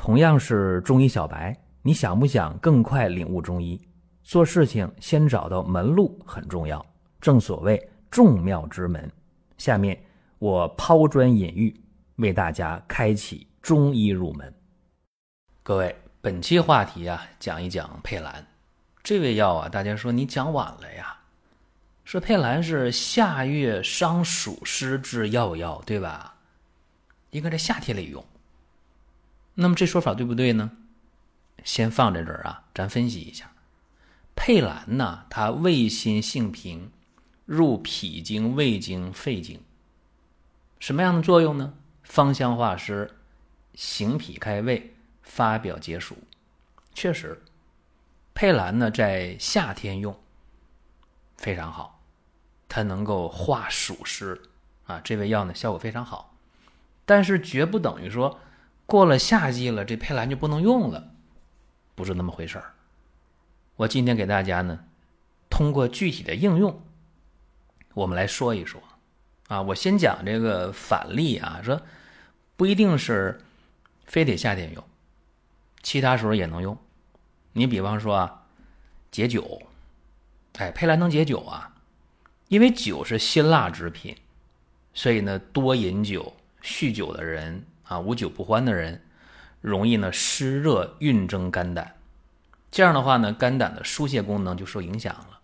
同样是中医小白，你想不想更快领悟中医？做事情先找到门路很重要，正所谓众妙之门。下面我抛砖引玉，为大家开启中医入门。各位，本期话题啊，讲一讲佩兰这味药啊。大家说你讲晚了呀？说佩兰是夏月伤暑湿之要药，对吧？应该在夏天里用。那么这说法对不对呢？先放在这儿啊，咱分析一下。佩兰呢，它味辛性平，入脾经、胃经、肺经。什么样的作用呢？芳香化湿，行脾开胃，发表解暑。确实，佩兰呢在夏天用非常好，它能够化暑湿啊。这味药呢效果非常好，但是绝不等于说。过了夏季了，这佩兰就不能用了，不是那么回事儿。我今天给大家呢，通过具体的应用，我们来说一说。啊，我先讲这个反例啊，说不一定是非得夏天用，其他时候也能用。你比方说啊，解酒，哎，佩兰能解酒啊，因为酒是辛辣之品，所以呢，多饮酒、酗酒的人。啊，无酒不欢的人，容易呢湿热蕴蒸肝胆，这样的话呢，肝胆的疏泄功能就受影响了。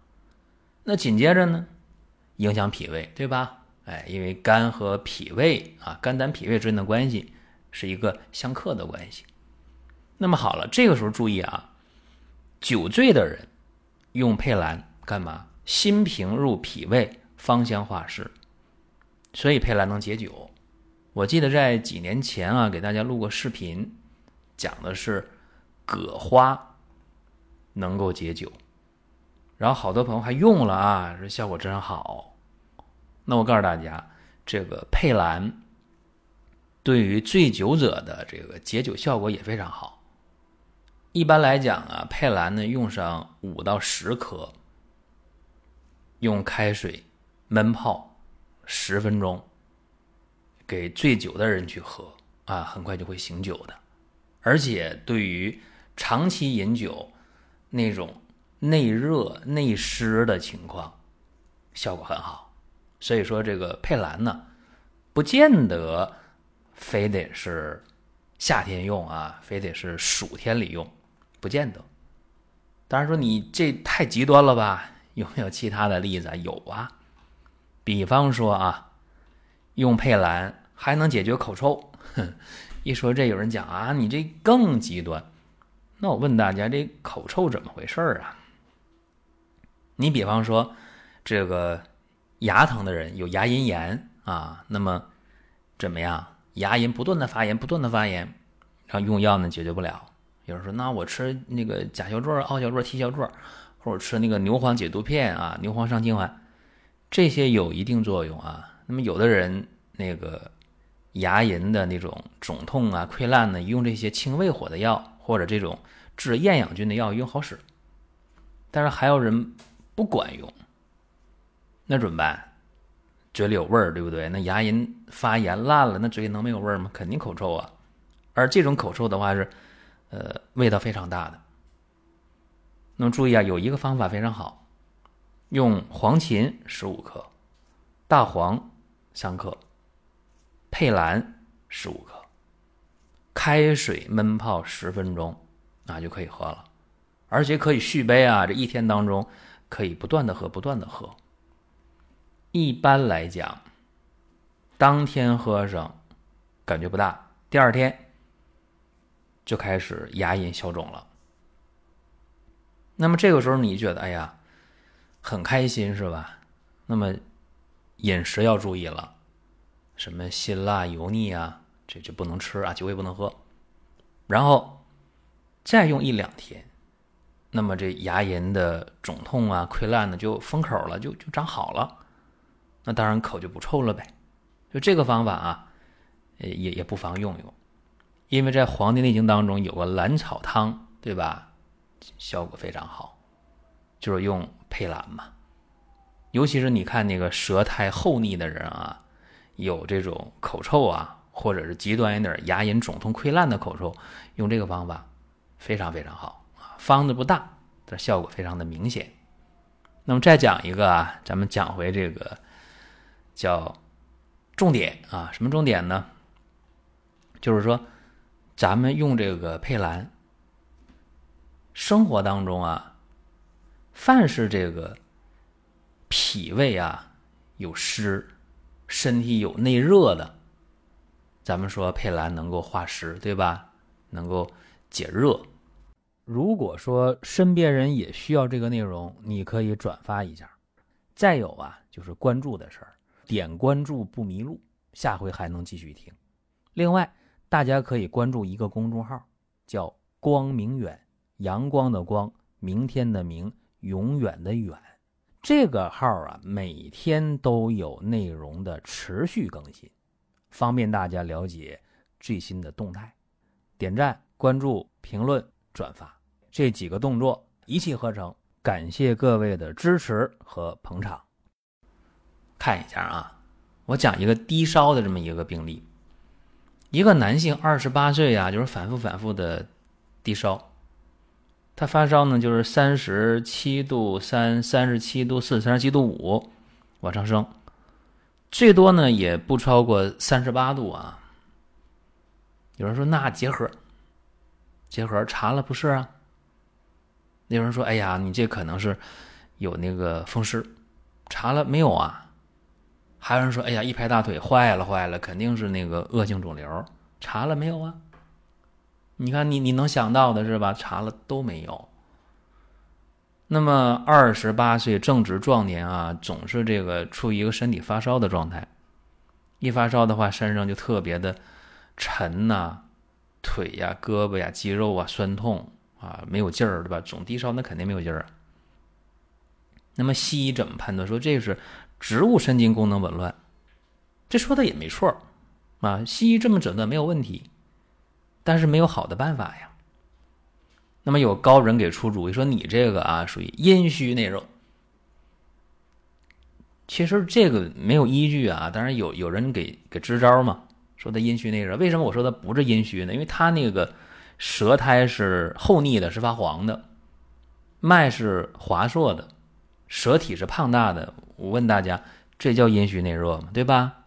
那紧接着呢，影响脾胃，对吧？哎，因为肝和脾胃啊，肝胆脾胃之间的关系是一个相克的关系。那么好了，这个时候注意啊，酒醉的人用佩兰干嘛？心平入脾胃，芳香化湿，所以佩兰能解酒。我记得在几年前啊，给大家录过视频，讲的是葛花能够解酒，然后好多朋友还用了啊，说效果真好。那我告诉大家，这个佩兰对于醉酒者的这个解酒效果也非常好。一般来讲啊，佩兰呢用上五到十克，用开水焖泡十分钟。给醉酒的人去喝啊，很快就会醒酒的。而且对于长期饮酒那种内热内湿的情况，效果很好。所以说这个佩兰呢，不见得非得是夏天用啊，非得是暑天里用，不见得。当然说你这太极端了吧？有没有其他的例子？有啊，比方说啊。用佩兰还能解决口臭，哼！一说这有人讲啊，你这更极端。那我问大家，这口臭怎么回事啊？你比方说，这个牙疼的人有牙龈炎啊，那么怎么样？牙龈不断的发炎，不断的发炎，然后用药呢解决不了。有人说，那我吃那个甲硝唑、奥硝唑、替硝唑，或者吃那个牛黄解毒片啊，牛黄上清丸，这些有一定作用啊。那么有的人那个牙龈的那种肿痛啊、溃烂呢，用这些清胃火的药或者这种治厌氧菌的药用好使，但是还有人不管用，那怎么办？嘴里有味儿，对不对？那牙龈发炎烂了，那嘴里能没有味儿吗？肯定口臭啊！而这种口臭的话是，呃，味道非常大的。那么注意啊，有一个方法非常好，用黄芩十五克，大黄。三克，佩兰十五克，开水焖泡十分钟，啊就可以喝了，而且可以续杯啊！这一天当中可以不断的喝，不断的喝。一般来讲，当天喝上感觉不大，第二天就开始牙龈消肿了。那么这个时候你觉得，哎呀，很开心是吧？那么。饮食要注意了，什么辛辣油腻啊，这就不能吃啊，酒也不能喝。然后再用一两天，那么这牙龈的肿痛啊、溃烂呢就封口了，就就长好了。那当然口就不臭了呗。就这个方法啊，也也不妨用用，因为在《黄帝内经》当中有个兰草汤，对吧？效果非常好，就是用佩兰嘛。尤其是你看那个舌苔厚腻的人啊，有这种口臭啊，或者是极端一点牙龈肿痛溃烂的口臭，用这个方法非常非常好啊，方子不大，但效果非常的明显。那么再讲一个啊，咱们讲回这个叫重点啊，什么重点呢？就是说，咱们用这个佩兰，生活当中啊，凡是这个脾胃啊有湿，身体有内热的，咱们说佩兰能够化湿，对吧？能够解热。如果说身边人也需要这个内容，你可以转发一下。再有啊，就是关注的事儿，点关注不迷路，下回还能继续听。另外。大家可以关注一个公众号，叫“光明远”，阳光的光，明天的明，永远的远。这个号啊，每天都有内容的持续更新，方便大家了解最新的动态。点赞、关注、评论、转发这几个动作一气呵成。感谢各位的支持和捧场。看一下啊，我讲一个低烧的这么一个病例。一个男性，二十八岁呀，就是反复反复的低烧。他发烧呢，就是三十七度三、三十七度四、三十七度五往上升，最多呢也不超过三十八度啊。有人说那结核，结核查了不是啊？有人说哎呀，你这可能是有那个风湿，查了没有啊？还有人说：“哎呀，一拍大腿，坏了，坏了，肯定是那个恶性肿瘤，查了没有啊？你看，你你能想到的是吧？查了都没有。那么二十八岁正值壮年啊，总是这个处于一个身体发烧的状态，一发烧的话，身上就特别的沉呐，腿呀、胳膊呀、肌肉啊酸痛啊，没有劲儿，对吧？总低烧，那肯定没有劲儿。那么西医怎么判断说这是？”植物神经功能紊乱，这说的也没错啊。西医这么诊断没有问题，但是没有好的办法呀。那么有高人给出主意说，你这个啊属于阴虚内热。其实这个没有依据啊，当然有有人给给支招嘛，说他阴虚内热。为什么我说他不是阴虚呢？因为他那个舌苔是厚腻的，是发黄的，脉是滑硕的。舌体是胖大的，我问大家，这叫阴虚内热吗？对吧？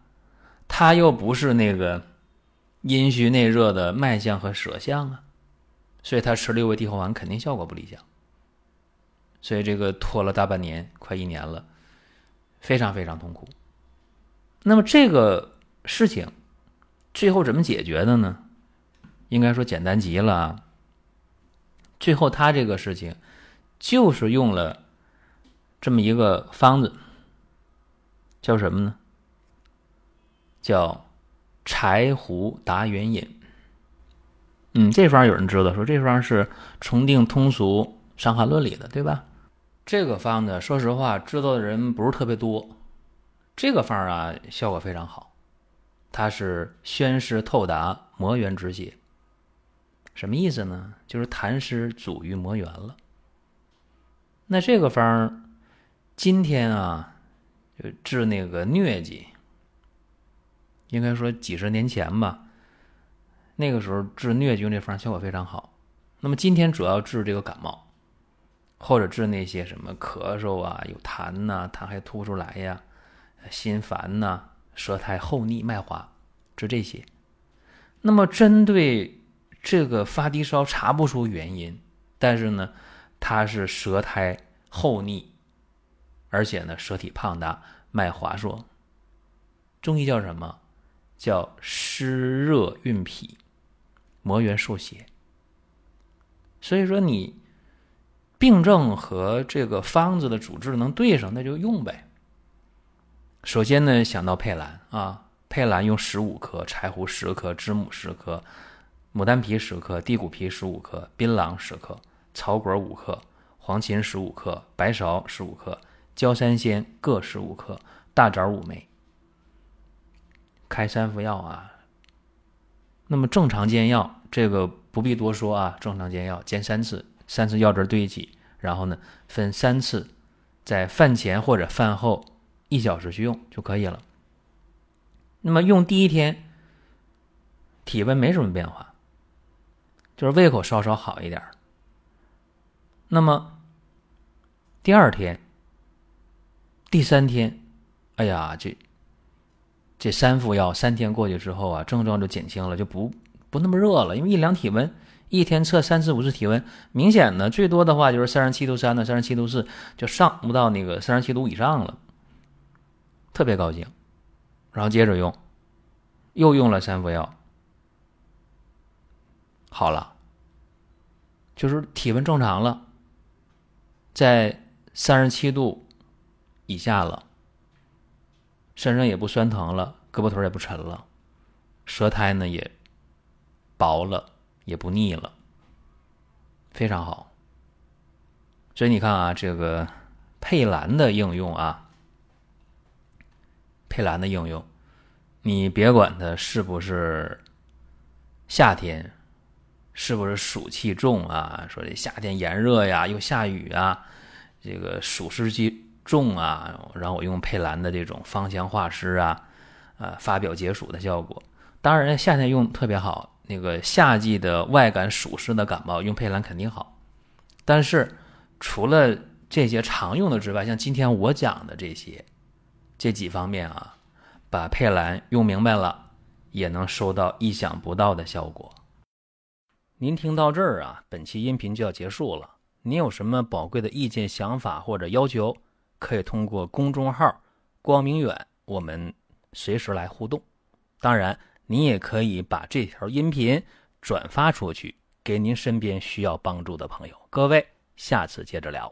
他又不是那个阴虚内热的脉象和舌象啊，所以他吃六味地黄丸肯定效果不理想。所以这个拖了大半年，快一年了，非常非常痛苦。那么这个事情最后怎么解决的呢？应该说简单极了。最后他这个事情就是用了。这么一个方子叫什么呢？叫柴胡达元饮。嗯，这方有人知道，说这方是重定通俗《伤寒论》里的，对吧？这个方子，说实话，知道的人不是特别多。这个方啊，效果非常好，它是宣湿透达、磨圆止血。什么意思呢？就是痰湿阻于磨圆了。那这个方。今天啊，就治那个疟疾，应该说几十年前吧，那个时候治疟疾用这方效果非常好。那么今天主要治这个感冒，或者治那些什么咳嗽啊、有痰呐、痰还吐不出来呀、心烦呐、舌苔厚腻、脉滑，治这些。那么针对这个发低烧查不出原因，但是呢，它是舌苔厚腻。而且呢，舌体胖大，脉滑数。中医叫什么？叫湿热运脾，磨圆受邪。所以说，你病症和这个方子的主治能对上，那就用呗。首先呢，想到佩兰啊，佩兰用十五克，柴胡十克，知母十克，牡丹皮十克，地骨皮十五克，槟榔十克，草果五克，黄芩十五克，白芍十五克。焦三仙各十五克，大枣五枚，开三副药啊。那么正常煎药，这个不必多说啊。正常煎药煎三次，三次药汁兑一起，然后呢分三次，在饭前或者饭后一小时去用就可以了。那么用第一天，体温没什么变化，就是胃口稍稍好一点那么第二天、第三天，哎呀，这这三副药三天过去之后啊，症状就减轻了，就不不那么热了。因为一量体温，一天测三次五次体温，明显的最多的话就是三十七度三的，三十七度四，就上不到那个三十七度以上了，特别高兴。然后接着用，又用了三副药，好了，就是体温正常了，在三十七度以下了，身上也不酸疼了，胳膊腿也不沉了，舌苔呢也薄了，也不腻了，非常好。所以你看啊，这个佩兰的应用啊。佩兰的应用，你别管它是不是夏天，是不是暑气重啊？说这夏天炎热呀，又下雨啊，这个暑湿气重啊，然后我用佩兰的这种芳香化湿啊，啊，发表解暑的效果。当然，夏天用特别好，那个夏季的外感暑湿的感冒用佩兰肯定好。但是除了这些常用的之外，像今天我讲的这些。这几方面啊，把佩兰用明白了，也能收到意想不到的效果。您听到这儿啊，本期音频就要结束了。您有什么宝贵的意见、想法或者要求，可以通过公众号“光明远”我们随时来互动。当然，您也可以把这条音频转发出去，给您身边需要帮助的朋友。各位，下次接着聊。